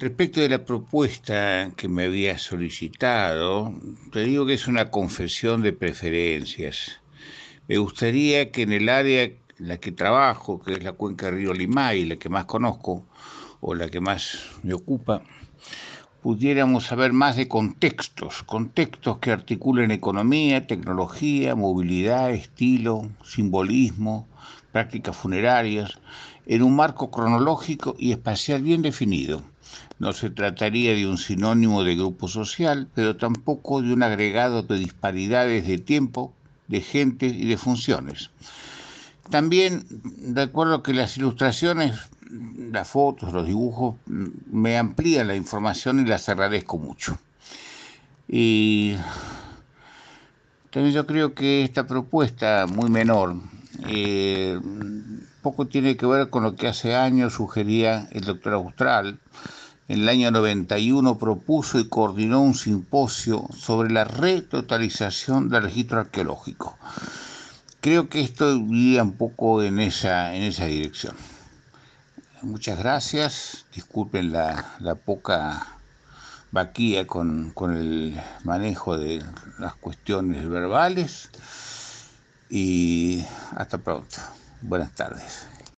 Respecto de la propuesta que me había solicitado, te digo que es una confesión de preferencias. Me gustaría que en el área en la que trabajo, que es la cuenca Río Limay, la que más conozco o la que más me ocupa, pudiéramos saber más de contextos, contextos que articulen economía, tecnología, movilidad, estilo, simbolismo, prácticas funerarias, en un marco cronológico y espacial bien definido no se trataría de un sinónimo de grupo social, pero tampoco de un agregado de disparidades de tiempo, de gente y de funciones. También recuerdo que las ilustraciones, las fotos, los dibujos, me amplían la información y las agradezco mucho. Y también yo creo que esta propuesta muy menor eh, poco tiene que ver con lo que hace años sugería el doctor Austral, en el año 91 propuso y coordinó un simposio sobre la retotalización del registro arqueológico. Creo que esto iría un poco en esa, en esa dirección. Muchas gracias. Disculpen la, poca vaquía con, con el manejo de las cuestiones verbales y hasta pronto. Buenas tardes.